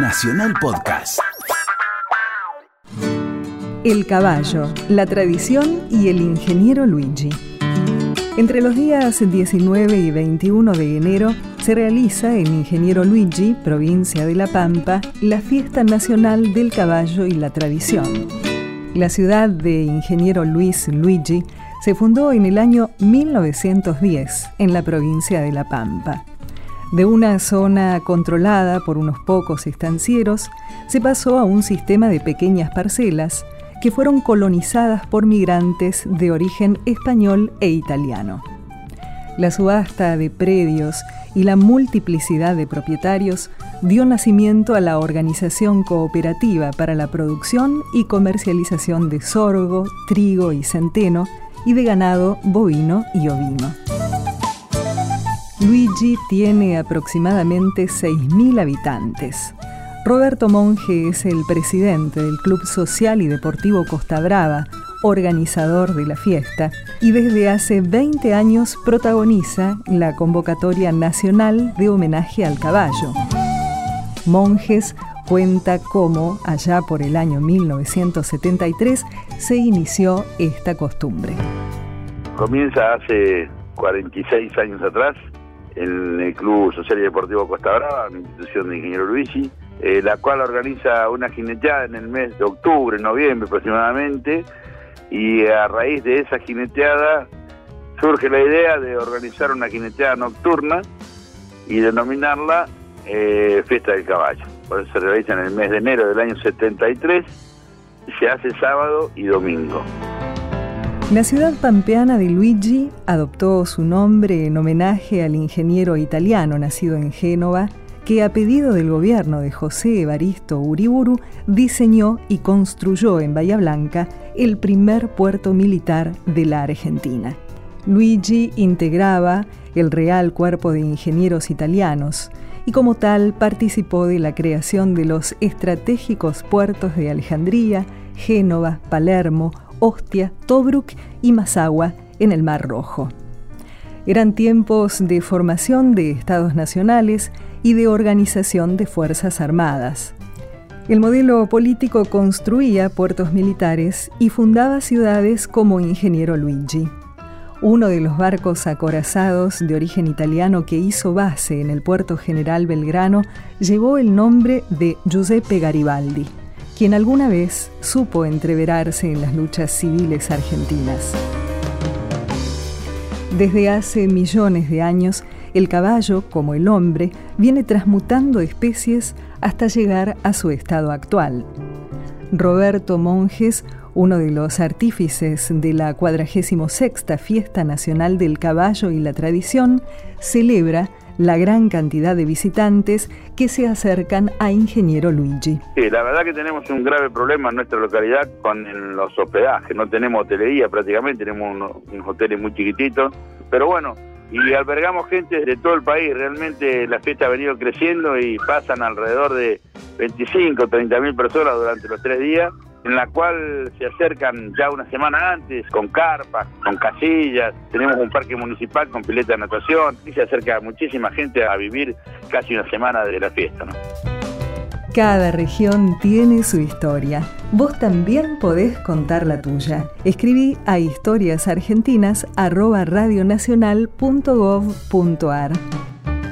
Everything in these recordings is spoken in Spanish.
Nacional Podcast. El caballo, la tradición y el ingeniero Luigi. Entre los días 19 y 21 de enero se realiza en Ingeniero Luigi, provincia de La Pampa, la Fiesta Nacional del Caballo y la Tradición. La ciudad de Ingeniero Luis Luigi se fundó en el año 1910 en la provincia de La Pampa. De una zona controlada por unos pocos estancieros, se pasó a un sistema de pequeñas parcelas que fueron colonizadas por migrantes de origen español e italiano. La subasta de predios y la multiplicidad de propietarios dio nacimiento a la Organización Cooperativa para la Producción y Comercialización de Sorgo, Trigo y Centeno y de ganado bovino y ovino. Luigi tiene aproximadamente 6.000 habitantes. Roberto Monge es el presidente del Club Social y Deportivo Costa Brava, organizador de la fiesta, y desde hace 20 años protagoniza la convocatoria nacional de homenaje al caballo. Monjes cuenta cómo, allá por el año 1973, se inició esta costumbre. Comienza hace 46 años atrás en el Club Social y Deportivo Costa Brava, una institución de Ingeniero Luigi, eh, la cual organiza una jineteada en el mes de octubre, noviembre aproximadamente, y a raíz de esa jineteada surge la idea de organizar una jineteada nocturna y denominarla eh, Fiesta del Caballo. Se realiza en el mes de enero del año 73 y se hace sábado y domingo. La ciudad pampeana de Luigi adoptó su nombre en homenaje al ingeniero italiano nacido en Génova, que a pedido del gobierno de José Evaristo Uriburu diseñó y construyó en Bahía Blanca el primer puerto militar de la Argentina. Luigi integraba el Real Cuerpo de Ingenieros Italianos y como tal participó de la creación de los estratégicos puertos de Alejandría, Génova, Palermo, Ostia, Tobruk y Mazagua en el Mar Rojo. Eran tiempos de formación de estados nacionales y de organización de fuerzas armadas. El modelo político construía puertos militares y fundaba ciudades como Ingeniero Luigi. Uno de los barcos acorazados de origen italiano que hizo base en el puerto general Belgrano llevó el nombre de Giuseppe Garibaldi quien alguna vez supo entreverarse en las luchas civiles argentinas. Desde hace millones de años, el caballo, como el hombre, viene transmutando especies hasta llegar a su estado actual. Roberto Monjes, uno de los artífices de la 46 Fiesta Nacional del Caballo y la Tradición, celebra la gran cantidad de visitantes que se acercan a Ingeniero Luigi. Sí, la verdad que tenemos un grave problema en nuestra localidad con los hospedajes. No tenemos hotelería prácticamente, tenemos unos, hoteles muy chiquititos. Pero bueno, y albergamos gente de todo el país. Realmente la fiesta ha venido creciendo y pasan alrededor de 25, 30 mil personas durante los tres días en la cual se acercan ya una semana antes con carpas, con casillas, tenemos un parque municipal con pileta de natación y se acerca muchísima gente a vivir casi una semana de la fiesta. Cada región tiene su historia. Vos también podés contar la tuya. Escribí a historiasargentinas.radionacional.gov.ar.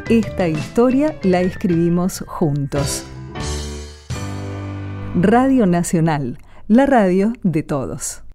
Esta historia la escribimos juntos. Radio Nacional, la radio de todos.